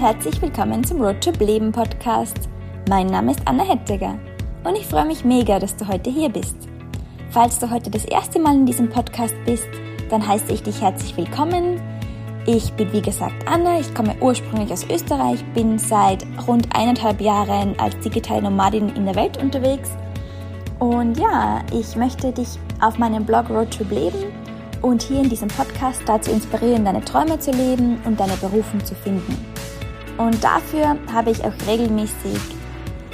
herzlich willkommen zum Roadtrip Leben Podcast. Mein Name ist Anna Hettiger und ich freue mich mega, dass du heute hier bist. Falls du heute das erste Mal in diesem Podcast bist, dann heiße ich dich herzlich willkommen. Ich bin wie gesagt Anna, ich komme ursprünglich aus Österreich, bin seit rund eineinhalb Jahren als digitale Nomadin in der Welt unterwegs. Und ja, ich möchte dich auf meinem Blog Roadtrip Leben und hier in diesem Podcast dazu inspirieren, deine Träume zu leben und deine Berufung zu finden. Und dafür habe ich auch regelmäßig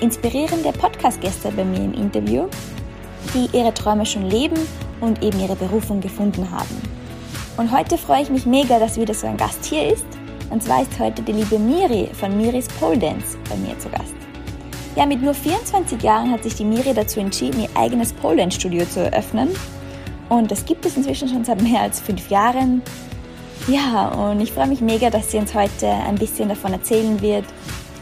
inspirierende Podcast-Gäste bei mir im Interview, die ihre Träume schon leben und eben ihre Berufung gefunden haben. Und heute freue ich mich mega, dass wieder so ein Gast hier ist. Und zwar ist heute die liebe Miri von Miris Pole Dance bei mir zu Gast. Ja, mit nur 24 Jahren hat sich die Miri dazu entschieden, ihr eigenes Pole Dance Studio zu eröffnen und das gibt es inzwischen schon seit mehr als fünf Jahren. Ja, und ich freue mich mega, dass sie uns heute ein bisschen davon erzählen wird,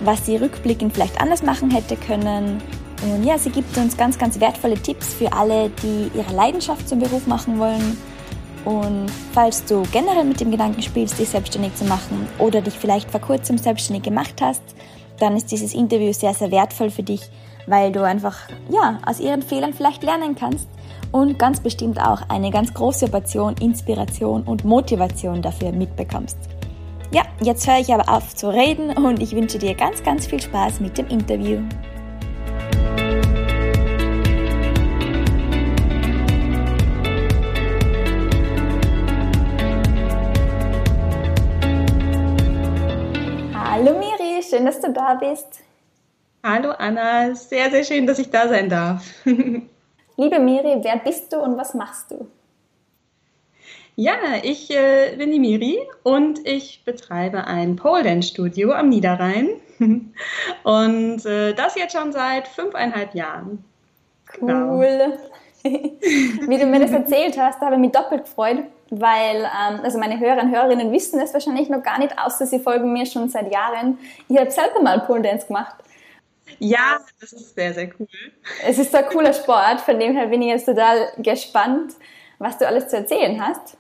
was sie rückblickend vielleicht anders machen hätte können. Und ja, sie gibt uns ganz, ganz wertvolle Tipps für alle, die ihre Leidenschaft zum Beruf machen wollen. Und falls du generell mit dem Gedanken spielst, dich selbstständig zu machen oder dich vielleicht vor kurzem selbstständig gemacht hast, dann ist dieses Interview sehr, sehr wertvoll für dich, weil du einfach, ja, aus ihren Fehlern vielleicht lernen kannst und ganz bestimmt auch eine ganz große Portion Inspiration und Motivation dafür mitbekommst. Ja, jetzt höre ich aber auf zu reden und ich wünsche dir ganz, ganz viel Spaß mit dem Interview. Hallo Miri, schön, dass du da bist. Hallo Anna, sehr, sehr schön, dass ich da sein darf. Liebe Miri, wer bist du und was machst du? Ja, ich äh, bin die Miri und ich betreibe ein Pole Dance Studio am Niederrhein. und äh, das jetzt schon seit fünfeinhalb Jahren. Genau. Cool. Wie du mir das erzählt hast, habe ich mich doppelt gefreut, weil ähm, also meine Hörer und Hörerinnen wissen es wahrscheinlich noch gar nicht, außer sie folgen mir schon seit Jahren. Ich habe selber mal Pole Dance gemacht ja, das ist sehr, sehr cool. Es ist ein cooler Sport, von dem her bin ich jetzt total gespannt, was du alles zu erzählen hast.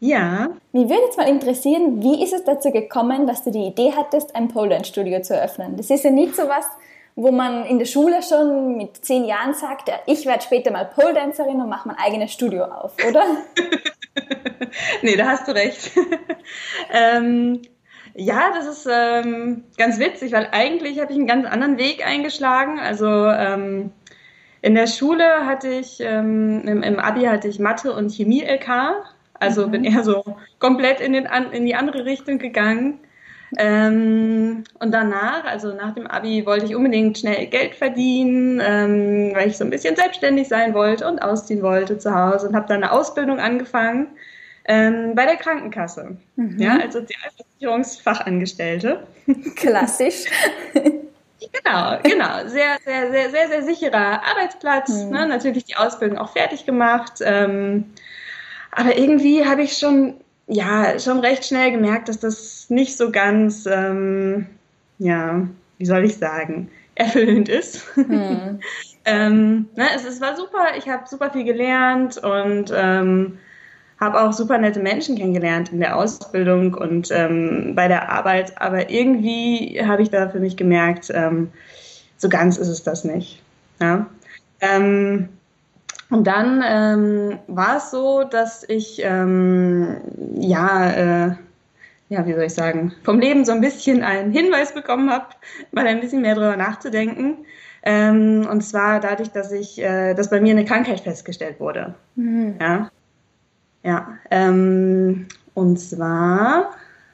Ja. Mich würde jetzt mal interessieren, wie ist es dazu gekommen, dass du die Idee hattest, ein Pole Dance Studio zu eröffnen? Das ist ja nicht so was, wo man in der Schule schon mit zehn Jahren sagt, ich werde später mal Pole Dancerin und mache mein eigenes Studio auf, oder? nee, da hast du recht. ähm, ja, das ist ähm, ganz witzig, weil eigentlich habe ich einen ganz anderen Weg eingeschlagen. Also ähm, in der Schule hatte ich, ähm, im, im, Abi hatte ich Mathe und Chemie LK. Also mhm. bin eher so komplett in, den, in die andere Richtung gegangen. Ähm, und danach, also nach dem Abi, wollte ich unbedingt schnell Geld verdienen, ähm, weil ich so ein bisschen selbstständig sein wollte und ausziehen wollte zu Hause und habe dann eine Ausbildung angefangen ähm, bei der Krankenkasse, mhm. ja, als Sozialversicherungsfachangestellte. Klassisch. Genau, genau. Sehr, sehr, sehr, sehr, sehr sicherer Arbeitsplatz. Mhm. Ne? Natürlich die Ausbildung auch fertig gemacht. Ähm, aber irgendwie habe ich schon, ja, schon recht schnell gemerkt, dass das nicht so ganz, ähm, ja, wie soll ich sagen, erfüllend ist. Mhm. ähm, ne, es, es war super, ich habe super viel gelernt und ähm, habe auch super nette Menschen kennengelernt in der Ausbildung und ähm, bei der Arbeit, aber irgendwie habe ich da für mich gemerkt, ähm, so ganz ist es das nicht. Ja? Ähm, und dann ähm, war es so, dass ich, ähm, ja, äh, ja, wie soll ich sagen, vom Leben so ein bisschen einen Hinweis bekommen habe, mal ein bisschen mehr darüber nachzudenken. Ähm, und zwar dadurch, dass ich, äh, dass bei mir eine Krankheit festgestellt wurde. Mhm. Ja. Ja, ähm, und zwar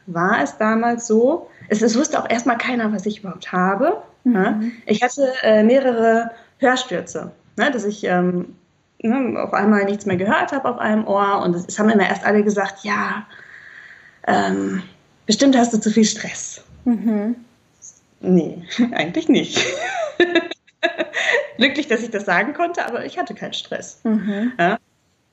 war es damals so, es, es wusste auch erstmal keiner, was ich überhaupt habe. Mhm. Ja? Ich hatte äh, mehrere Hörstürze, ne, dass ich ähm, ne, auf einmal nichts mehr gehört habe auf einem Ohr und es haben immer erst alle gesagt, ja, ähm, bestimmt hast du zu viel Stress. Mhm. Nee, eigentlich nicht. Glücklich, dass ich das sagen konnte, aber ich hatte keinen Stress. Mhm. Ja?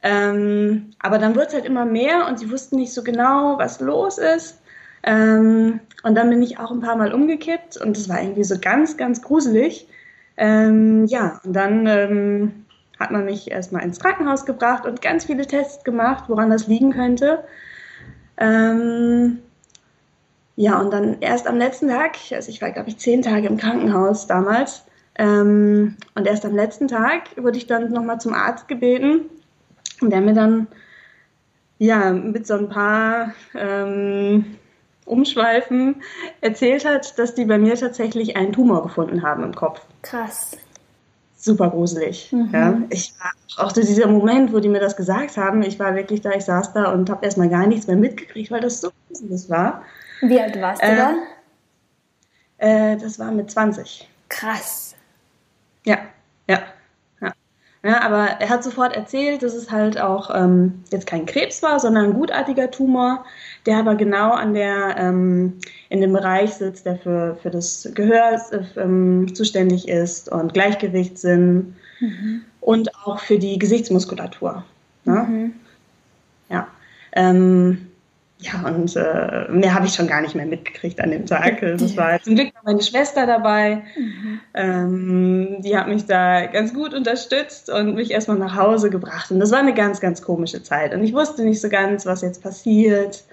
Ähm, aber dann wurde es halt immer mehr und sie wussten nicht so genau, was los ist. Ähm, und dann bin ich auch ein paar Mal umgekippt und es war irgendwie so ganz, ganz gruselig. Ähm, ja, und dann ähm, hat man mich erstmal ins Krankenhaus gebracht und ganz viele Tests gemacht, woran das liegen könnte. Ähm, ja, und dann erst am letzten Tag, also ich war, glaube ich, zehn Tage im Krankenhaus damals, ähm, und erst am letzten Tag wurde ich dann nochmal zum Arzt gebeten und der mir dann ja mit so ein paar ähm, Umschweifen erzählt hat, dass die bei mir tatsächlich einen Tumor gefunden haben im Kopf. Krass. Super gruselig. Mhm. Ja. Ich war auch dieser Moment, wo die mir das gesagt haben, ich war wirklich da, ich saß da und habe erstmal gar nichts mehr mitgekriegt, weil das so gruselig war. Wie alt warst du äh, da? Äh, das war mit 20. Krass. Ja, ja. Ja, aber er hat sofort erzählt, dass es halt auch ähm, jetzt kein Krebs war, sondern ein gutartiger Tumor, der aber genau an der, ähm, in dem Bereich sitzt, der für, für das Gehör ähm, zuständig ist und Gleichgewichtssinn mhm. und auch für die Gesichtsmuskulatur. Ne? Mhm. Ja. Ähm, ja, und äh, mehr habe ich schon gar nicht mehr mitgekriegt an dem Tag. Das war zum Glück meine Schwester dabei. Mhm. Ähm, die hat mich da ganz gut unterstützt und mich erstmal nach Hause gebracht. Und das war eine ganz, ganz komische Zeit. Und ich wusste nicht so ganz, was jetzt passiert.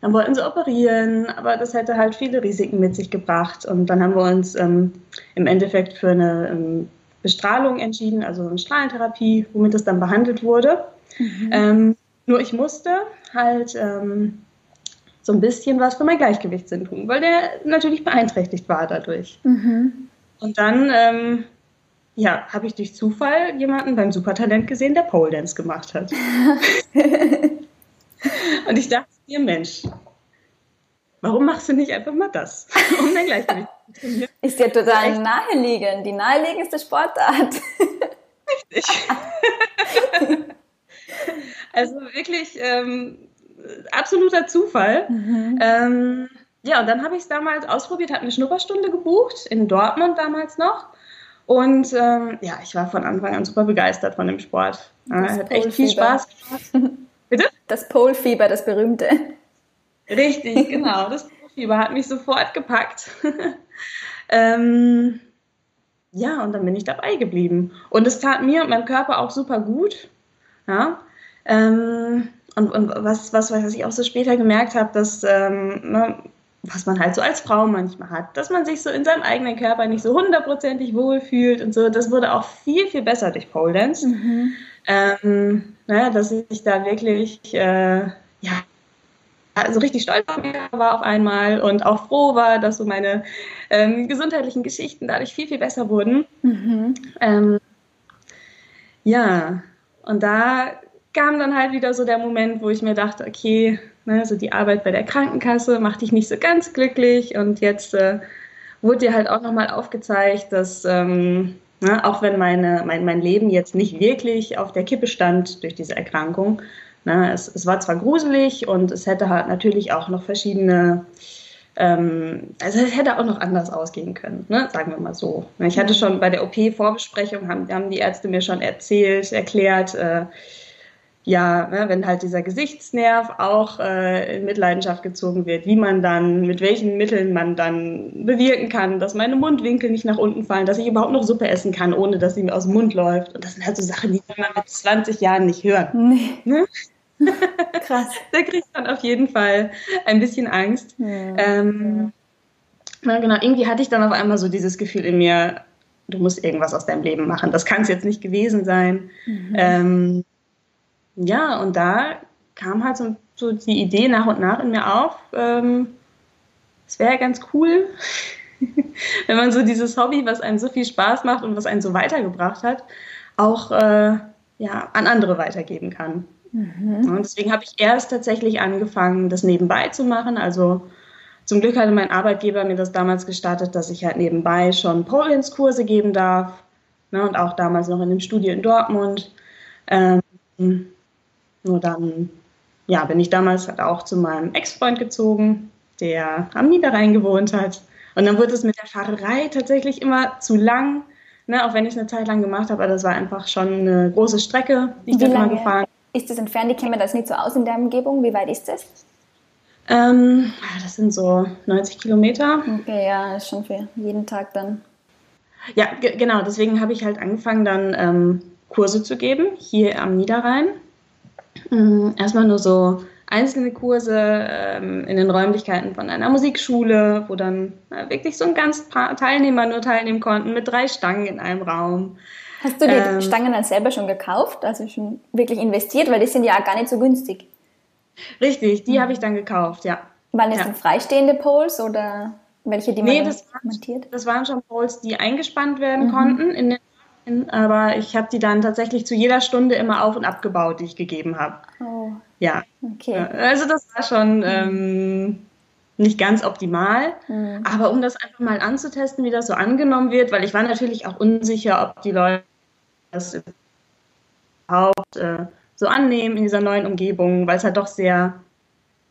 Dann wollten sie operieren, aber das hätte halt viele Risiken mit sich gebracht. Und dann haben wir uns ähm, im Endeffekt für eine ähm, Bestrahlung entschieden, also eine Strahlentherapie, womit es dann behandelt wurde. Mhm. Ähm, nur ich musste halt ähm, so ein bisschen was für mein Gleichgewichtssinn tun, weil der natürlich beeinträchtigt war dadurch. Mhm. Und dann, ähm, ja, habe ich durch Zufall jemanden beim Supertalent gesehen, der Pole Dance gemacht hat. Und ich dachte mir, Mensch, warum machst du nicht einfach mal das, um dein Gleichgewicht zu trainieren? Ist ja total naheliegend, die naheliegendste Sportart. Richtig. also wirklich, ähm, absoluter Zufall. Mhm. Ähm, ja, und dann habe ich es damals ausprobiert, habe eine Schnupperstunde gebucht, in Dortmund damals noch. Und ähm, ja, ich war von Anfang an super begeistert von dem Sport. Ja, hat echt viel Spaß gemacht. Bitte? Das Polfieber, das berühmte. Richtig, genau. Das Polfieber hat mich sofort gepackt. ähm, ja, und dann bin ich dabei geblieben. Und es tat mir und meinem Körper auch super gut. Ja. Ähm, und, und was, was, was ich auch so später gemerkt habe, dass, ähm, ne, was man halt so als Frau manchmal hat, dass man sich so in seinem eigenen Körper nicht so hundertprozentig wohlfühlt und so, das wurde auch viel, viel besser durch Pole Dance. Mhm. Ähm, ne, dass ich da wirklich, äh, ja, also richtig stolz auf mich war auf einmal und auch froh war, dass so meine ähm, gesundheitlichen Geschichten dadurch viel, viel besser wurden. Mhm. Ähm, ja, und da kam dann halt wieder so der Moment, wo ich mir dachte, okay, ne, so die Arbeit bei der Krankenkasse macht dich nicht so ganz glücklich und jetzt äh, wurde dir halt auch nochmal aufgezeigt, dass ähm, ne, auch wenn meine, mein, mein Leben jetzt nicht wirklich auf der Kippe stand durch diese Erkrankung, ne, es, es war zwar gruselig und es hätte halt natürlich auch noch verschiedene ähm, also es hätte auch noch anders ausgehen können, ne? sagen wir mal so. Ich hatte schon bei der OP-Vorbesprechung, haben, haben die Ärzte mir schon erzählt, erklärt, äh, ja, ne, wenn halt dieser Gesichtsnerv auch äh, in Mitleidenschaft gezogen wird, wie man dann, mit welchen Mitteln man dann bewirken kann, dass meine Mundwinkel nicht nach unten fallen, dass ich überhaupt noch Suppe essen kann, ohne dass sie mir aus dem Mund läuft. Und das sind halt so Sachen, die kann man mit 20 Jahren nicht hören. Nee. Ne? Krass. da kriegt man auf jeden Fall ein bisschen Angst. Ja. Ähm, na, genau, irgendwie hatte ich dann auf einmal so dieses Gefühl in mir, du musst irgendwas aus deinem Leben machen. Das kann es jetzt nicht gewesen sein. Mhm. Ähm, ja, und da kam halt so, so, die Idee nach und nach in mir auf, ähm, es wäre ganz cool, wenn man so dieses Hobby, was einem so viel Spaß macht und was einen so weitergebracht hat, auch äh, ja, an andere weitergeben kann. Mhm. Und deswegen habe ich erst tatsächlich angefangen, das nebenbei zu machen. Also zum Glück hatte mein Arbeitgeber mir das damals gestattet, dass ich halt nebenbei schon Pole-Dance-Kurse geben darf. Ne, und auch damals noch in dem Studio in Dortmund. Ähm, nur dann, ja, bin ich damals halt auch zu meinem Ex-Freund gezogen, der am Niederrhein gewohnt hat. Und dann wurde es mit der Fahrerei tatsächlich immer zu lang, ne, auch wenn ich es eine Zeit lang gemacht habe, aber das war einfach schon eine große Strecke, die ich Wie immer gefahren Ist das entfernt? Ich kenne mir das nicht so aus in der Umgebung. Wie weit ist das? Ähm, das sind so 90 Kilometer. Okay, ja, ist schon für jeden Tag dann. Ja, genau. Deswegen habe ich halt angefangen, dann ähm, Kurse zu geben hier am Niederrhein. Mhm, erstmal nur so einzelne Kurse ähm, in den Räumlichkeiten von einer Musikschule, wo dann äh, wirklich so ein ganz paar Teilnehmer nur teilnehmen konnten mit drei Stangen in einem Raum. Hast du die ähm, Stangen dann selber schon gekauft, also schon wirklich investiert, weil die sind ja gar nicht so günstig. Richtig, die mhm. habe ich dann gekauft, ja. Waren es ja. freistehende Poles oder welche, die man nee, das montiert? das waren schon Poles, die eingespannt werden mhm. konnten in den aber ich habe die dann tatsächlich zu jeder Stunde immer auf und abgebaut, die ich gegeben habe. Oh. Ja. Okay. Also das war schon mhm. ähm, nicht ganz optimal, mhm. aber um das einfach mal anzutesten, wie das so angenommen wird, weil ich war natürlich auch unsicher, ob die Leute das überhaupt äh, so annehmen in dieser neuen Umgebung, weil es halt doch sehr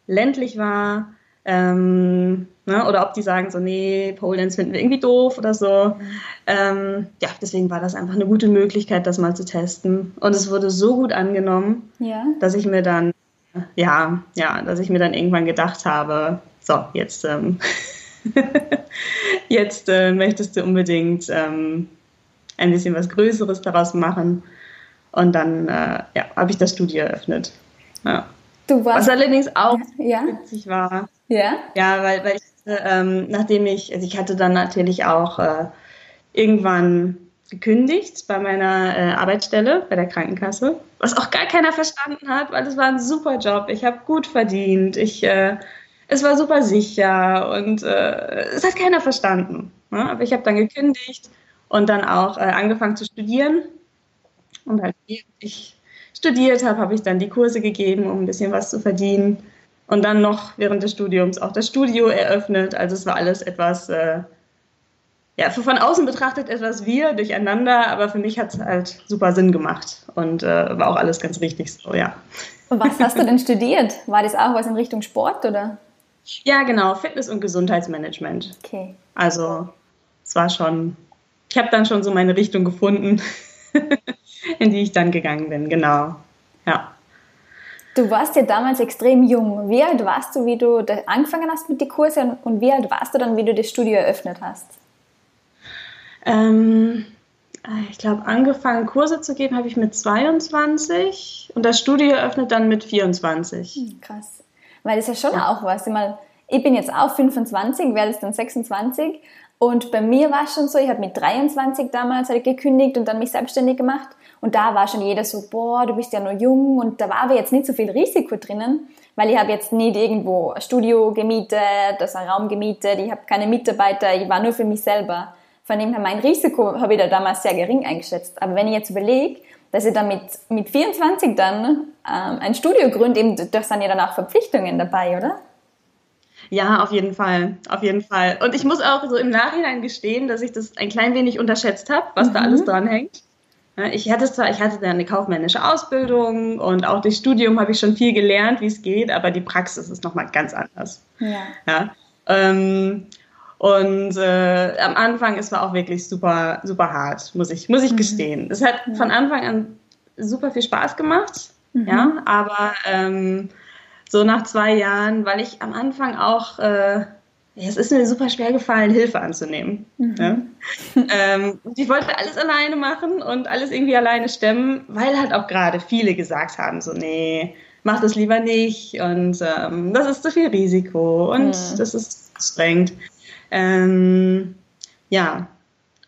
ländlich war. Ähm, ne? Oder ob die sagen so, nee, Pole Dance finden wir irgendwie doof oder so. Ähm, ja, deswegen war das einfach eine gute Möglichkeit, das mal zu testen. Und es wurde so gut angenommen, ja. dass ich mir dann, ja, ja, dass ich mir dann irgendwann gedacht habe, so, jetzt, ähm, jetzt äh, möchtest du unbedingt ähm, ein bisschen was Größeres daraus machen. Und dann äh, ja, habe ich das Studio eröffnet. Ja. was allerdings auch ja. witzig war. Ja. Ja, weil, weil ich, ähm, nachdem ich, also ich hatte dann natürlich auch äh, irgendwann gekündigt bei meiner äh, Arbeitsstelle, bei der Krankenkasse, was auch gar keiner verstanden hat, weil es war ein super Job. Ich habe gut verdient, ich, äh, es war super sicher und äh, es hat keiner verstanden. Ne? Aber ich habe dann gekündigt und dann auch äh, angefangen zu studieren. Und halt, ich studiert habe, habe ich dann die Kurse gegeben, um ein bisschen was zu verdienen. Und dann noch während des Studiums auch das Studio eröffnet. Also es war alles etwas, äh, ja, von außen betrachtet etwas wir durcheinander, aber für mich hat es halt super Sinn gemacht und äh, war auch alles ganz richtig so, ja. Und was hast du denn studiert? War das auch was in Richtung Sport oder? Ja, genau, Fitness- und Gesundheitsmanagement. Okay. Also es war schon ich habe dann schon so meine Richtung gefunden, in die ich dann gegangen bin, genau. Ja. Du warst ja damals extrem jung. Wie alt warst du, wie du angefangen hast mit den Kursen und wie alt warst du dann, wie du das Studio eröffnet hast? Ähm, ich glaube, angefangen Kurse zu geben habe ich mit 22 und das Studio eröffnet dann mit 24. Hm, krass. Weil das ist ja schon ja. auch was. Ich, meine, ich bin jetzt auch 25, werde es dann 26 und bei mir war es schon so, ich habe mit 23 damals halt gekündigt und dann mich selbstständig gemacht. Und da war schon jeder so, boah, du bist ja nur jung. Und da war aber jetzt nicht so viel Risiko drinnen, weil ich habe jetzt nicht irgendwo ein Studio gemietet, das einen Raum gemietet, ich habe keine Mitarbeiter, ich war nur für mich selber. Von dem her, mein Risiko habe ich da damals sehr gering eingeschätzt. Aber wenn ich jetzt überlege, dass ich dann mit, mit 24 dann ähm, ein Studio gründe, eben, da sind ja dann auch Verpflichtungen dabei, oder? Ja, auf jeden Fall, auf jeden Fall. Und ich muss auch so im Nachhinein gestehen, dass ich das ein klein wenig unterschätzt habe, was mhm. da alles dran hängt. Ich hatte zwar, ich hatte dann eine kaufmännische Ausbildung und auch durch Studium habe ich schon viel gelernt, wie es geht, aber die Praxis ist nochmal ganz anders. Ja. ja ähm, und äh, am Anfang, es war auch wirklich super, super hart, muss ich, muss ich mhm. gestehen. Es hat ja. von Anfang an super viel Spaß gemacht, mhm. ja, aber ähm, so nach zwei Jahren, weil ich am Anfang auch, äh, es ist mir super schwer gefallen, Hilfe anzunehmen. Mhm. Ja? ähm, ich wollte alles alleine machen und alles irgendwie alleine stemmen, weil halt auch gerade viele gesagt haben, so, nee, mach das lieber nicht und ähm, das ist zu viel Risiko und mhm. das ist anstrengend. Ähm, ja,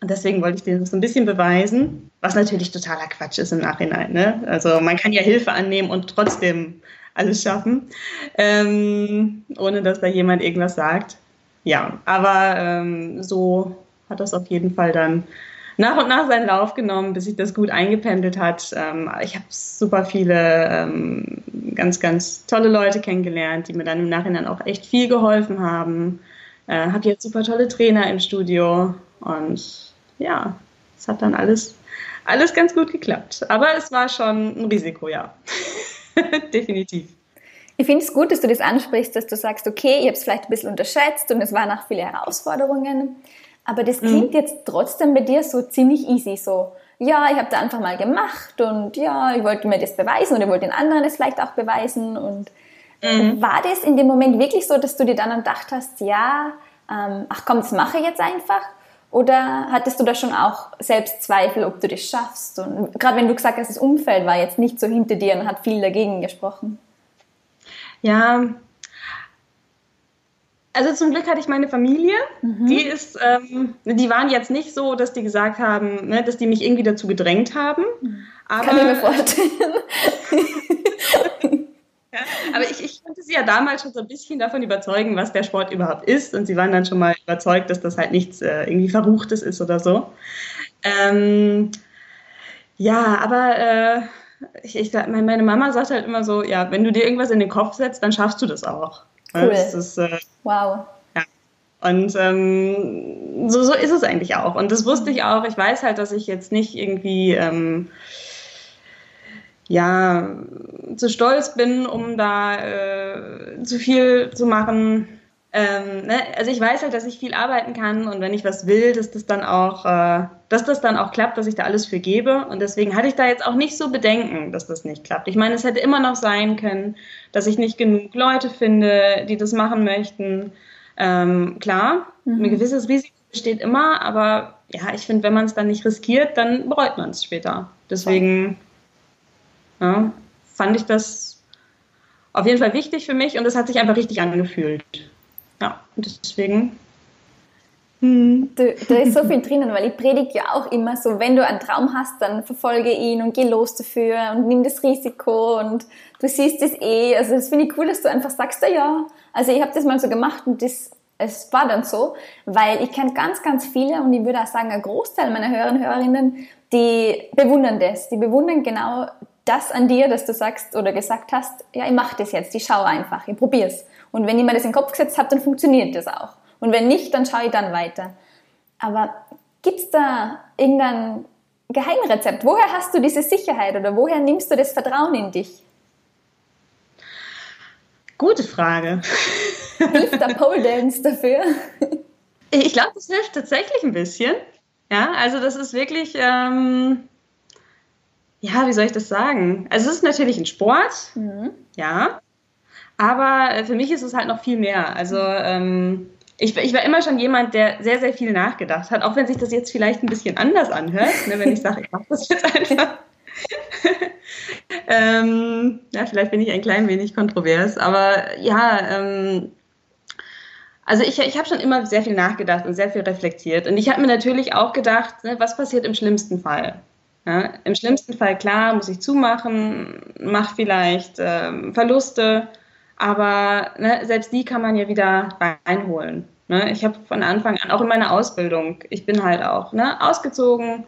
und deswegen wollte ich dir das so ein bisschen beweisen, was natürlich totaler Quatsch ist im Nachhinein. Ne? Also man kann ja Hilfe annehmen und trotzdem alles schaffen, ähm, ohne dass da jemand irgendwas sagt. Ja, aber ähm, so hat das auf jeden Fall dann nach und nach seinen Lauf genommen, bis sich das gut eingependelt hat. Ähm, ich habe super viele ähm, ganz, ganz tolle Leute kennengelernt, die mir dann im Nachhinein auch echt viel geholfen haben. Äh, habe jetzt super tolle Trainer im Studio und ja, es hat dann alles, alles ganz gut geklappt. Aber es war schon ein Risiko, ja. Definitiv. Ich finde es gut, dass du das ansprichst, dass du sagst, okay, ich habe es vielleicht ein bisschen unterschätzt und es waren auch viele Herausforderungen. Aber das mhm. klingt mhm. jetzt trotzdem bei dir so ziemlich easy, so, ja, ich habe da einfach mal gemacht und ja, ich wollte mir das beweisen oder ich wollte den anderen das vielleicht auch beweisen. Und mhm. war das in dem Moment wirklich so, dass du dir dann gedacht hast, ja, ähm, ach komm, das mache ich jetzt einfach? Oder hattest du da schon auch Selbstzweifel, ob du das schaffst? Und gerade wenn du gesagt hast, das Umfeld war jetzt nicht so hinter dir und hat viel dagegen gesprochen. Ja, also zum Glück hatte ich meine Familie. Mhm. Die ist, ähm, die waren jetzt nicht so, dass die gesagt haben, ne, dass die mich irgendwie dazu gedrängt haben. Aber, Kann ich mir vorstellen. ja, aber ich, ich konnte sie ja damals schon so ein bisschen davon überzeugen, was der Sport überhaupt ist. Und sie waren dann schon mal überzeugt, dass das halt nichts äh, irgendwie Verruchtes ist oder so. Ähm, ja, aber äh, ich, ich, meine Mama sagt halt immer so, ja, wenn du dir irgendwas in den Kopf setzt, dann schaffst du das auch. Cool. Ist, äh, wow. Und ähm, so, so ist es eigentlich auch. Und das wusste ich auch. Ich weiß halt, dass ich jetzt nicht irgendwie ähm, ja zu stolz bin, um da äh, zu viel zu machen. Ähm, ne? Also ich weiß halt, dass ich viel arbeiten kann und wenn ich was will, dass das dann auch, äh, dass das dann auch klappt, dass ich da alles für gebe. Und deswegen hatte ich da jetzt auch nicht so Bedenken, dass das nicht klappt. Ich meine, es hätte immer noch sein können, dass ich nicht genug Leute finde, die das machen möchten. Ähm, klar, mhm. ein gewisses Risiko besteht immer, aber ja, ich finde, wenn man es dann nicht riskiert, dann bereut man es später. Deswegen ja, fand ich das auf jeden Fall wichtig für mich und es hat sich einfach richtig angefühlt. Ja, deswegen. Hm. Da ist so viel drinnen, weil ich predige ja auch immer so, wenn du einen Traum hast, dann verfolge ihn und geh los dafür und nimm das Risiko und du siehst es eh. Also das finde ich cool, dass du einfach sagst, ja, ja. Also ich habe das mal so gemacht und das, es war dann so, weil ich kenne ganz, ganz viele und ich würde auch sagen, ein Großteil meiner Hörerinnen und Hörerinnen, die bewundern das. Die bewundern genau das an dir, dass du sagst oder gesagt hast, ja, ich mache das jetzt, ich schaue einfach, ich probiere es. Und wenn ich mir das in den Kopf gesetzt habe, dann funktioniert das auch. Und wenn nicht, dann schaue ich dann weiter. Aber gibt es da irgendein Geheimrezept? Woher hast du diese Sicherheit oder woher nimmst du das Vertrauen in dich? Gute Frage. Hilft der Pole Dance dafür? Ich glaube, das hilft tatsächlich ein bisschen. Ja, also das ist wirklich, ähm, ja, wie soll ich das sagen? Also es ist natürlich ein Sport, mhm. ja, aber äh, für mich ist es halt noch viel mehr. Also ähm, ich, ich, war immer schon jemand, der sehr, sehr viel nachgedacht hat, auch wenn sich das jetzt vielleicht ein bisschen anders anhört, ne, wenn ich sage, ich mache das jetzt einfach. ähm, ja, vielleicht bin ich ein klein wenig kontrovers, aber ja, ähm, also ich, ich habe schon immer sehr viel nachgedacht und sehr viel reflektiert. Und ich habe mir natürlich auch gedacht, ne, was passiert im schlimmsten Fall? Ja, Im schlimmsten Fall, klar, muss ich zumachen, mache vielleicht ähm, Verluste, aber ne, selbst die kann man ja wieder reinholen. Ne? Ich habe von Anfang an, auch in meiner Ausbildung, ich bin halt auch ne, ausgezogen,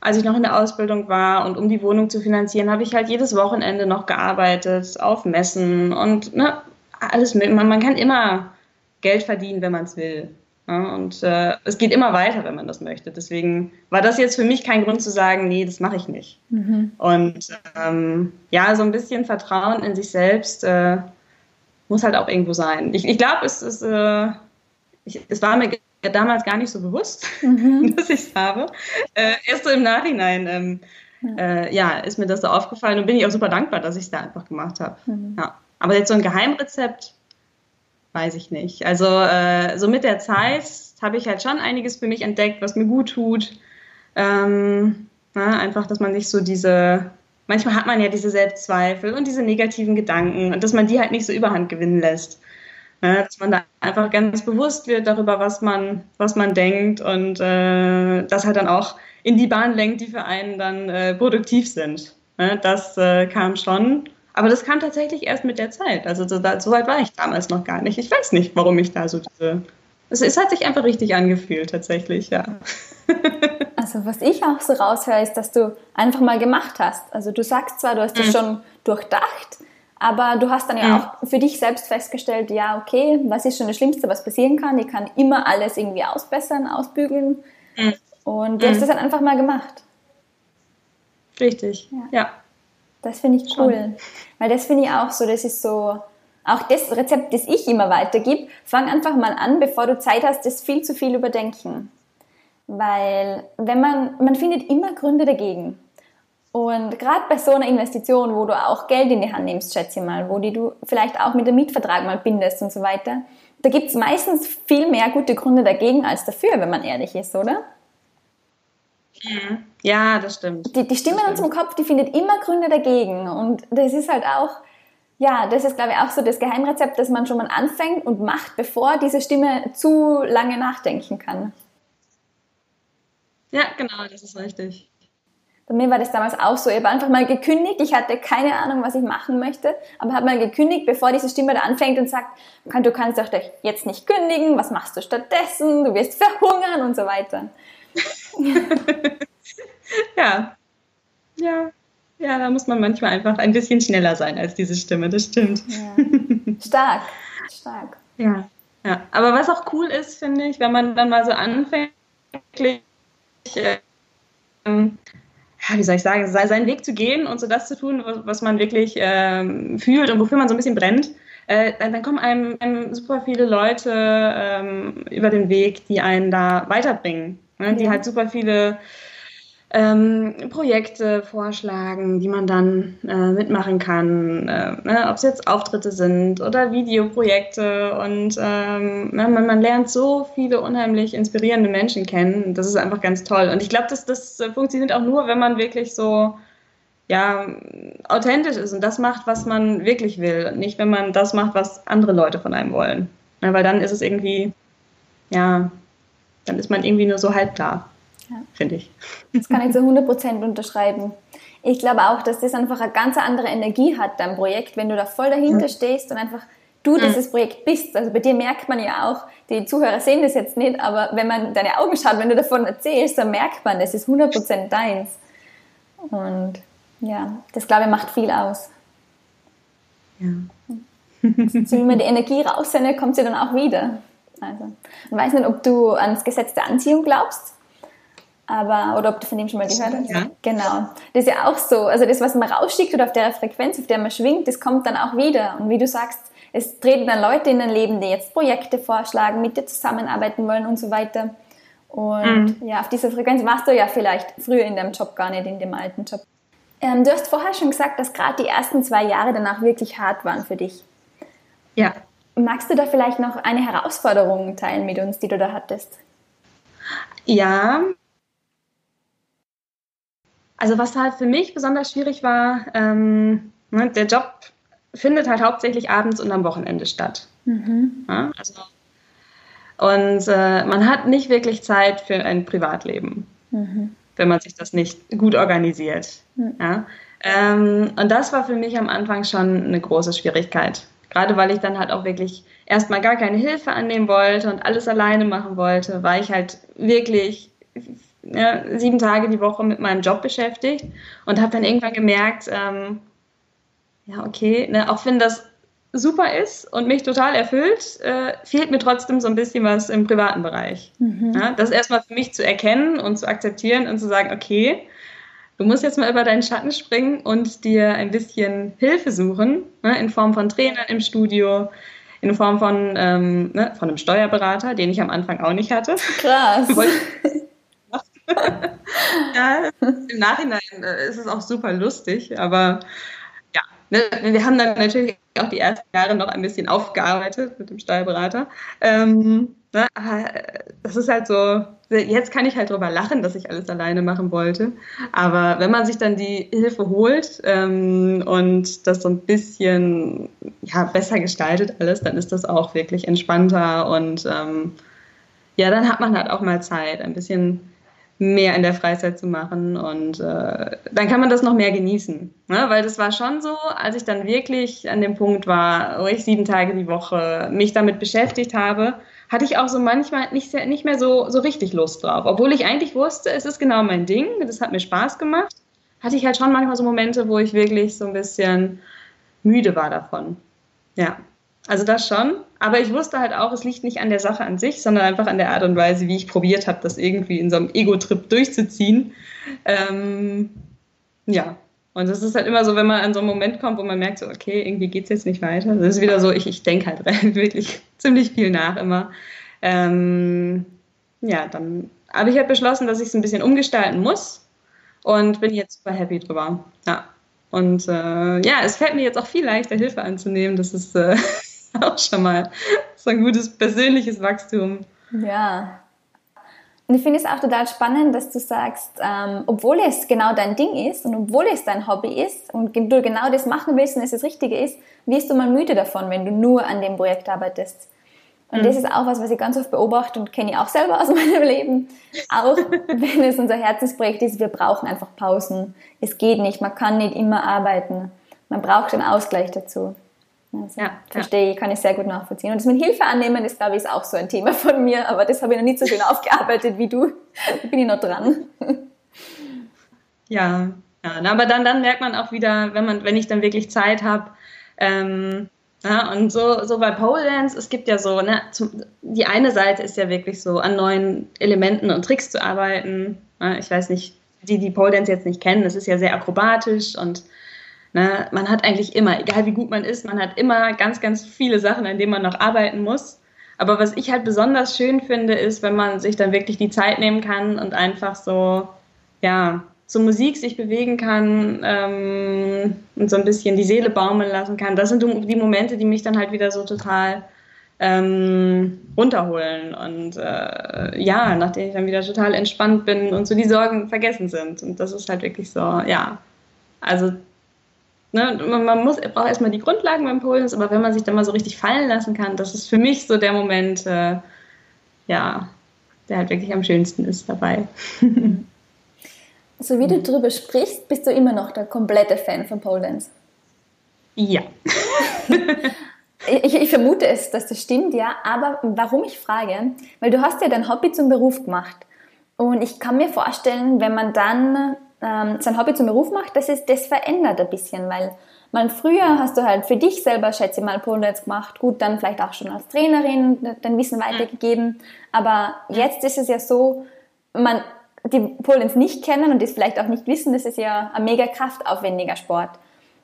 als ich noch in der Ausbildung war und um die Wohnung zu finanzieren, habe ich halt jedes Wochenende noch gearbeitet, auf Messen und ne, alles mit. Man, man kann immer Geld verdienen, wenn man es will. Ja, und äh, es geht immer weiter, wenn man das möchte. Deswegen war das jetzt für mich kein Grund zu sagen, nee, das mache ich nicht. Mhm. Und ähm, ja, so ein bisschen Vertrauen in sich selbst äh, muss halt auch irgendwo sein. Ich, ich glaube, es, ist, äh, es war mir damals gar nicht so bewusst, mhm. dass ich es habe. Äh, erst so im Nachhinein ähm, äh, ja, ist mir das so aufgefallen und bin ich auch super dankbar, dass ich es da einfach gemacht habe. Mhm. Ja. Aber jetzt so ein Geheimrezept, weiß ich nicht. Also äh, so mit der Zeit habe ich halt schon einiges für mich entdeckt, was mir gut tut. Ähm, na, einfach, dass man nicht so diese manchmal hat man ja diese Selbstzweifel und diese negativen Gedanken und dass man die halt nicht so überhand gewinnen lässt. Ja, dass man da einfach ganz bewusst wird darüber, was man, was man denkt und äh, das halt dann auch in die Bahn lenkt, die für einen dann äh, produktiv sind. Ja, das äh, kam schon, aber das kam tatsächlich erst mit der Zeit. Also so, so weit war ich damals noch gar nicht. Ich weiß nicht, warum ich da so diese. Es, es hat sich einfach richtig angefühlt, tatsächlich, ja. Also was ich auch so raushöre, ist, dass du einfach mal gemacht hast. Also du sagst zwar, du hast das mhm. schon durchdacht, aber du hast dann ja mhm. auch für dich selbst festgestellt, ja, okay, was ist schon das Schlimmste, was passieren kann? Ich kann immer alles irgendwie ausbessern, ausbügeln. Mhm. Und du hast mhm. das dann einfach mal gemacht. Richtig, ja. ja. Das finde ich cool. Schon. Weil das finde ich auch so, das ist so, auch das Rezept, das ich immer weitergib, fang einfach mal an, bevor du Zeit hast, das viel zu viel überdenken. Weil wenn man, man findet immer Gründe dagegen. Und gerade bei so einer Investition, wo du auch Geld in die Hand nimmst, schätze ich mal, wo die du vielleicht auch mit dem Mietvertrag mal bindest und so weiter, da gibt es meistens viel mehr gute Gründe dagegen als dafür, wenn man ehrlich ist, oder? Mhm. Ja, das stimmt. Die, die Stimme in unserem Kopf, die findet immer Gründe dagegen. Und das ist halt auch, Ja, das ist, glaube ich, auch so das Geheimrezept, dass man schon mal anfängt und macht, bevor diese Stimme zu lange nachdenken kann. Ja, genau, das ist richtig. Bei mir war das damals auch so. Ich habe einfach mal gekündigt. Ich hatte keine Ahnung, was ich machen möchte, aber habe mal gekündigt, bevor diese Stimme da anfängt und sagt, du kannst doch jetzt nicht kündigen. Was machst du stattdessen? Du wirst verhungern und so weiter. ja, ja, ja, da muss man manchmal einfach ein bisschen schneller sein als diese Stimme. Das stimmt. Ja. Stark, stark. Ja, ja. Aber was auch cool ist, finde ich, wenn man dann mal so anfängt, ähm, ja, wie soll ich sagen, seinen Weg zu gehen und so das zu tun, was man wirklich ähm, fühlt und wofür man so ein bisschen brennt, äh, dann kommen einem, einem, super viele Leute ähm, über den Weg, die einen da weiterbringen, ne? die halt super viele ähm, Projekte vorschlagen, die man dann äh, mitmachen kann, äh, ne, ob es jetzt Auftritte sind oder Videoprojekte und ähm, ne, man, man, lernt so viele unheimlich inspirierende Menschen kennen. Das ist einfach ganz toll. Und ich glaube, das, das funktioniert auch nur, wenn man wirklich so ja, authentisch ist und das macht, was man wirklich will. Und nicht, wenn man das macht, was andere Leute von einem wollen. Ja, weil dann ist es irgendwie, ja, dann ist man irgendwie nur so halb da ja. finde ich. Das kann ich zu 100% unterschreiben. Ich glaube auch, dass das einfach eine ganz andere Energie hat, dein Projekt, wenn du da voll dahinter stehst und einfach du mhm. dieses Projekt bist. Also bei dir merkt man ja auch, die Zuhörer sehen das jetzt nicht, aber wenn man deine Augen schaut, wenn du davon erzählst, dann merkt man, das ist 100% deins. Und ja, das glaube ich macht viel aus. Ja. So wie man die Energie raussendet, kommt sie dann auch wieder. Also, ich weiß nicht, ob du ans Gesetz der Anziehung glaubst aber oder ob du von dem schon mal gehört hast. Ja. Genau. Das ist ja auch so. Also das, was man rausschickt oder auf der Frequenz, auf der man schwingt, das kommt dann auch wieder. Und wie du sagst, es treten dann Leute in dein Leben, die jetzt Projekte vorschlagen, mit dir zusammenarbeiten wollen und so weiter. Und mhm. ja, auf dieser Frequenz warst du ja vielleicht früher in deinem Job gar nicht, in dem alten Job. Ähm, du hast vorher schon gesagt, dass gerade die ersten zwei Jahre danach wirklich hart waren für dich. Ja. Magst du da vielleicht noch eine Herausforderung teilen mit uns, die du da hattest? Ja, also was halt für mich besonders schwierig war, ähm, ne, der Job findet halt hauptsächlich abends und am Wochenende statt. Mhm. Ja, also, und äh, man hat nicht wirklich Zeit für ein Privatleben, mhm. wenn man sich das nicht gut organisiert. Mhm. Ja? Ähm, und das war für mich am Anfang schon eine große Schwierigkeit. Gerade weil ich dann halt auch wirklich erstmal gar keine Hilfe annehmen wollte und alles alleine machen wollte, war ich halt wirklich ja, sieben Tage die Woche mit meinem Job beschäftigt und habe dann irgendwann gemerkt, ähm, ja, okay, ne, auch wenn das super ist und mich total erfüllt, äh, fehlt mir trotzdem so ein bisschen was im privaten Bereich. Mhm. Ja, das erstmal für mich zu erkennen und zu akzeptieren und zu sagen, okay, du musst jetzt mal über deinen Schatten springen und dir ein bisschen Hilfe suchen, ne, in Form von Trainern im Studio, in Form von, ähm, ne, von einem Steuerberater, den ich am Anfang auch nicht hatte. Krass. ja, im Nachhinein äh, ist es auch super lustig, aber ne, wir haben dann natürlich auch die ersten Jahre noch ein bisschen aufgearbeitet mit dem Steuerberater. Ähm, ne, aber das ist halt so, jetzt kann ich halt drüber lachen, dass ich alles alleine machen wollte. Aber wenn man sich dann die Hilfe holt ähm, und das so ein bisschen ja, besser gestaltet alles, dann ist das auch wirklich entspannter und ähm, ja, dann hat man halt auch mal Zeit, ein bisschen mehr in der Freizeit zu machen und äh, dann kann man das noch mehr genießen. Ne? Weil das war schon so, als ich dann wirklich an dem Punkt war, wo ich sieben Tage die Woche mich damit beschäftigt habe, hatte ich auch so manchmal nicht, sehr, nicht mehr so, so richtig Lust drauf. Obwohl ich eigentlich wusste, es ist genau mein Ding, das hat mir Spaß gemacht, hatte ich halt schon manchmal so Momente, wo ich wirklich so ein bisschen müde war davon. Ja. Also das schon. Aber ich wusste halt auch, es liegt nicht an der Sache an sich, sondern einfach an der Art und Weise, wie ich probiert habe, das irgendwie in so einem Ego-Trip durchzuziehen. Ähm, ja. Und es ist halt immer so, wenn man an so einen Moment kommt, wo man merkt, so, okay, irgendwie geht es jetzt nicht weiter. Das ist wieder so, ich, ich denke halt wirklich ziemlich viel nach immer. Ähm, ja, dann habe ich halt beschlossen, dass ich es ein bisschen umgestalten muss und bin jetzt super happy drüber. Ja. Und äh, ja, es fällt mir jetzt auch viel leichter, Hilfe anzunehmen. Das ist äh, auch schon mal so ein gutes persönliches Wachstum. Ja. Und ich finde es auch total spannend, dass du sagst, ähm, obwohl es genau dein Ding ist und obwohl es dein Hobby ist und du genau das machen willst und es das Richtige ist, wirst du mal müde davon, wenn du nur an dem Projekt arbeitest. Und mhm. das ist auch was, was ich ganz oft beobachte und kenne ich auch selber aus meinem Leben. Auch wenn es unser Herzensprojekt ist, wir brauchen einfach Pausen. Es geht nicht, man kann nicht immer arbeiten. Man braucht einen Ausgleich dazu. Also, ja, verstehe ich, kann ich sehr gut nachvollziehen. Und das mit Hilfe annehmen, das glaube ich ist auch so ein Thema von mir, aber das habe ich noch nicht so schön aufgearbeitet wie du. Da bin ich noch dran. Ja, ja aber dann, dann merkt man auch wieder, wenn, man, wenn ich dann wirklich Zeit habe, ähm, ja, und so, so bei Pole Dance, es gibt ja so, ne, zum, die eine Seite ist ja wirklich so, an neuen Elementen und Tricks zu arbeiten. Ja, ich weiß nicht, die, die Pole Dance jetzt nicht kennen, das ist ja sehr akrobatisch und Ne? Man hat eigentlich immer, egal wie gut man ist, man hat immer ganz, ganz viele Sachen, an denen man noch arbeiten muss. Aber was ich halt besonders schön finde, ist, wenn man sich dann wirklich die Zeit nehmen kann und einfach so, ja, zur Musik sich bewegen kann ähm, und so ein bisschen die Seele baumeln lassen kann. Das sind die Momente, die mich dann halt wieder so total ähm, runterholen und äh, ja, nachdem ich dann wieder total entspannt bin und so die Sorgen vergessen sind. Und das ist halt wirklich so, ja, also Ne, man, muss, braucht erstmal die Grundlagen beim Polen, aber wenn man sich dann mal so richtig fallen lassen kann, das ist für mich so der Moment, äh, ja, der halt wirklich am schönsten ist dabei. So wie du drüber sprichst, bist du immer noch der komplette Fan von Pole Dance? Ja. ich, ich, vermute es, dass das stimmt, ja. Aber warum ich frage, weil du hast ja dein Hobby zum Beruf gemacht. Und ich kann mir vorstellen, wenn man dann ähm, sein Hobby zum Beruf macht, das ist, das verändert ein bisschen, weil man früher hast du halt für dich selber, schätze ich mal, Pole gemacht, gut, dann vielleicht auch schon als Trainerin dein Wissen weitergegeben, aber jetzt ist es ja so, man, die Pole nicht kennen und das vielleicht auch nicht wissen, das ist ja ein mega kraftaufwendiger Sport.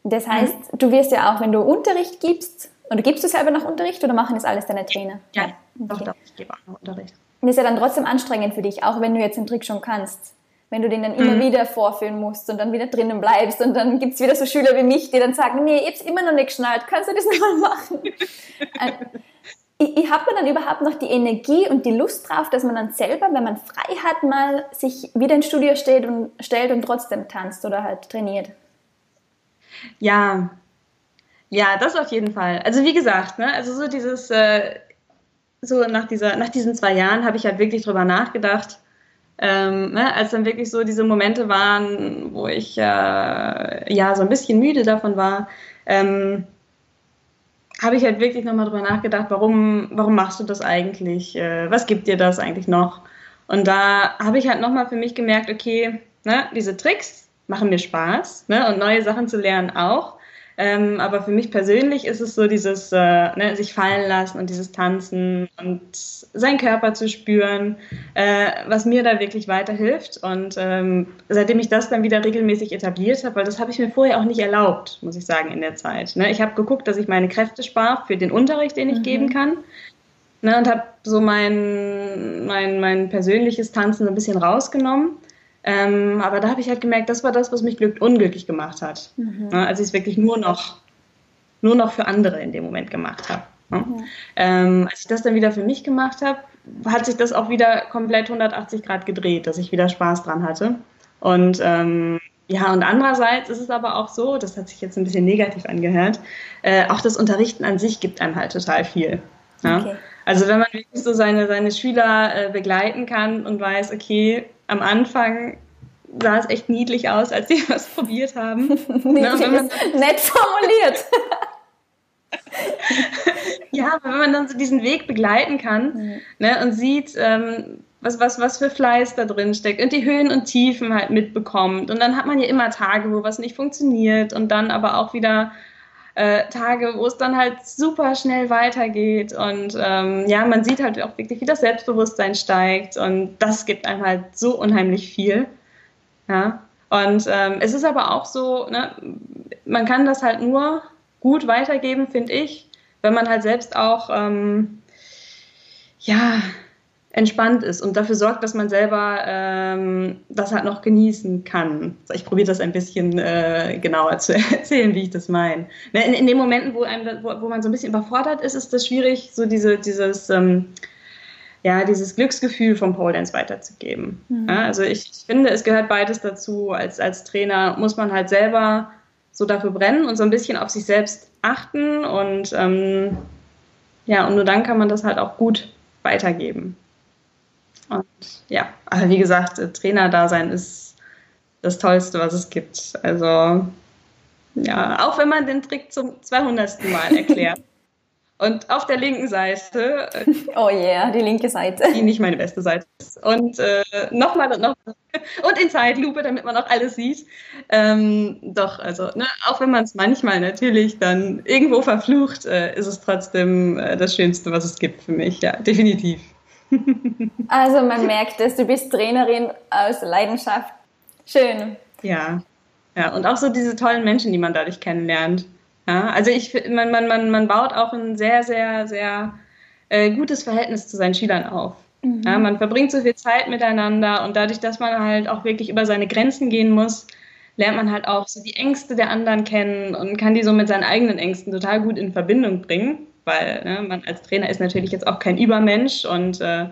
Das mhm. heißt, mhm. du wirst ja auch, wenn du Unterricht gibst, und gibst du selber noch Unterricht oder machen das alles deine Trainer? Ja, okay. doch, doch, ich gebe auch noch Unterricht. Das ist ja dann trotzdem anstrengend für dich, auch wenn du jetzt den Trick schon kannst wenn du den dann immer mhm. wieder vorführen musst und dann wieder drinnen bleibst und dann gibt es wieder so Schüler wie mich, die dann sagen, nee, ich hab's immer noch nicht geschnallt, kannst du das nochmal machen? Äh, ich, ich habe dann überhaupt noch die Energie und die Lust drauf, dass man dann selber, wenn man frei hat, mal sich wieder ins Studio steht und, stellt und trotzdem tanzt oder halt trainiert. Ja, ja, das auf jeden Fall. Also wie gesagt, ne, also so dieses, äh, so nach, dieser, nach diesen zwei Jahren habe ich halt wirklich drüber nachgedacht, ähm, ne, als dann wirklich so diese Momente waren, wo ich äh, ja so ein bisschen müde davon war, ähm, habe ich halt wirklich nochmal drüber nachgedacht, warum, warum machst du das eigentlich? Äh, was gibt dir das eigentlich noch? Und da habe ich halt nochmal für mich gemerkt, okay, ne, diese Tricks machen mir Spaß ne, und neue Sachen zu lernen auch. Ähm, aber für mich persönlich ist es so dieses äh, ne, sich fallen lassen und dieses Tanzen und seinen Körper zu spüren, äh, was mir da wirklich weiterhilft. Und ähm, seitdem ich das dann wieder regelmäßig etabliert habe, weil das habe ich mir vorher auch nicht erlaubt, muss ich sagen, in der Zeit. Ne? Ich habe geguckt, dass ich meine Kräfte spare für den Unterricht, den ich mhm. geben kann. Ne, und habe so mein, mein, mein persönliches Tanzen so ein bisschen rausgenommen ähm, aber da habe ich halt gemerkt, das war das, was mich glück unglücklich gemacht hat. Mhm. Ja, als ich es wirklich nur noch, nur noch für andere in dem Moment gemacht habe. Mhm. Ähm, als ich das dann wieder für mich gemacht habe, hat sich das auch wieder komplett 180 Grad gedreht, dass ich wieder Spaß dran hatte. Und ähm, ja, und andererseits ist es aber auch so, das hat sich jetzt ein bisschen negativ angehört, äh, auch das Unterrichten an sich gibt einem halt total viel. Ja? Okay. Also wenn man wirklich so seine, seine Schüler äh, begleiten kann und weiß, okay, am Anfang sah es echt niedlich aus, als sie was probiert haben. niedlich ne, man, nett formuliert. ja, wenn man dann so diesen Weg begleiten kann mhm. ne, und sieht, ähm, was, was, was für Fleiß da drin steckt und die Höhen und Tiefen halt mitbekommt. Und dann hat man ja immer Tage, wo was nicht funktioniert und dann aber auch wieder äh, Tage, wo es dann halt super schnell weitergeht und ähm, ja, man sieht halt auch wirklich, wie das Selbstbewusstsein steigt und das gibt einem halt so unheimlich viel. Ja, und ähm, es ist aber auch so, ne, man kann das halt nur gut weitergeben, finde ich, wenn man halt selbst auch ähm, ja entspannt ist und dafür sorgt, dass man selber ähm, das halt noch genießen kann. Ich probiere das ein bisschen äh, genauer zu erzählen, wie ich das meine. Ne, in, in, den Momenten, wo, einem, wo, wo, man so ein bisschen überfordert ist, ist das schwierig, so diese, dieses, ähm, ja, dieses Glücksgefühl vom Pole Dance weiterzugeben. Mhm. Ja, also ich, ich, finde, es gehört beides dazu. Als, als Trainer muss man halt selber so dafür brennen und so ein bisschen auf sich selbst achten und ähm, ja, und nur dann kann man das halt auch gut weitergeben. Und ja, aber wie gesagt, Trainer-Dasein ist das Tollste, was es gibt. Also ja, auch wenn man den Trick zum 200. Mal erklärt. Und auf der linken Seite. Äh, oh yeah, die linke Seite. Die nicht meine beste Seite ist. Und äh, nochmal und nochmal. Und in Zeitlupe, damit man auch alles sieht. Ähm, doch, also, ne, auch wenn man es manchmal natürlich dann irgendwo verflucht, äh, ist es trotzdem äh, das Schönste, was es gibt für mich. Ja, definitiv. Also, man merkt es, du bist Trainerin aus Leidenschaft. Schön. Ja. Ja, und auch so diese tollen Menschen, die man dadurch kennenlernt. Ja, also ich, man, man, man, man baut auch ein sehr, sehr, sehr äh, gutes Verhältnis zu seinen Schülern auf. Mhm. Ja, man verbringt so viel Zeit miteinander und dadurch, dass man halt auch wirklich über seine Grenzen gehen muss, lernt man halt auch so die Ängste der anderen kennen und kann die so mit seinen eigenen Ängsten total gut in Verbindung bringen, weil ne, man als Trainer ist natürlich jetzt auch kein Übermensch und äh,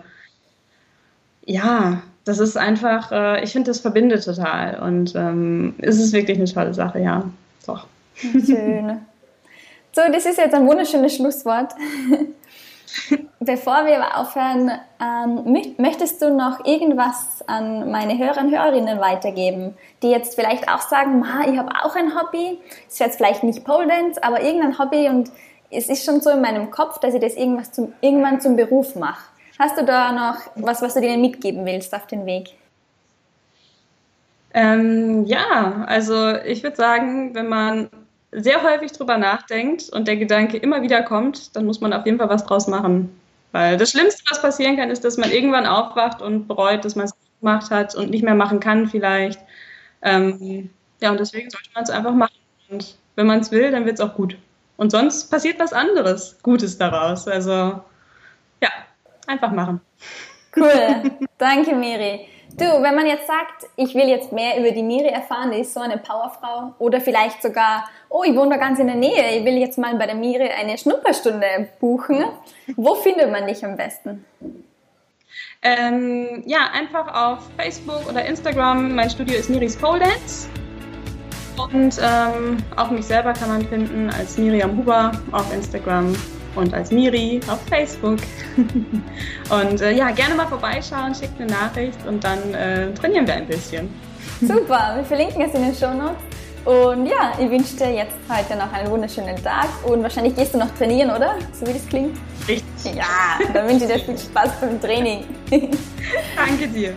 ja, das ist einfach, äh, ich finde, das verbindet total und ähm, es ist wirklich eine tolle Sache, ja, doch. Schön. So, das ist jetzt ein wunderschönes Schlusswort. Bevor wir aber aufhören, ähm, möchtest du noch irgendwas an meine Hörer und Hörerinnen weitergeben, die jetzt vielleicht auch sagen, Ma, ich habe auch ein Hobby, ist jetzt vielleicht nicht Pole Dance, aber irgendein Hobby und es ist schon so in meinem Kopf, dass ich das irgendwas zum, irgendwann zum Beruf mache. Hast du da noch was, was du denen mitgeben willst auf den Weg? Ähm, ja, also ich würde sagen, wenn man sehr häufig drüber nachdenkt und der Gedanke immer wieder kommt, dann muss man auf jeden Fall was draus machen. Weil das Schlimmste, was passieren kann, ist, dass man irgendwann aufwacht und bereut, dass man es gemacht hat und nicht mehr machen kann vielleicht. Ähm, ja, und deswegen sollte man es einfach machen. Und wenn man es will, dann wird es auch gut. Und sonst passiert was anderes Gutes daraus. Also ja, einfach machen. Cool. Danke, Miri. Du, wenn man jetzt sagt, ich will jetzt mehr über die Miri erfahren, die ist so eine Powerfrau, oder vielleicht sogar, oh, ich wohne da ganz in der Nähe, ich will jetzt mal bei der Miri eine Schnupperstunde buchen, wo findet man dich am besten? Ähm, ja, einfach auf Facebook oder Instagram. Mein Studio ist Miris Pole Dance. Und ähm, auch mich selber kann man finden als Miriam Huber auf Instagram und als Miri auf Facebook. und äh, ja, gerne mal vorbeischauen, schickt eine Nachricht und dann äh, trainieren wir ein bisschen. Super, wir verlinken es in den Show Notes. Und ja, ich wünsche dir jetzt heute noch einen wunderschönen Tag und wahrscheinlich gehst du noch trainieren, oder? So wie das klingt. Richtig. Ja, dann wünsche ich dir viel Spaß beim Training. Danke dir.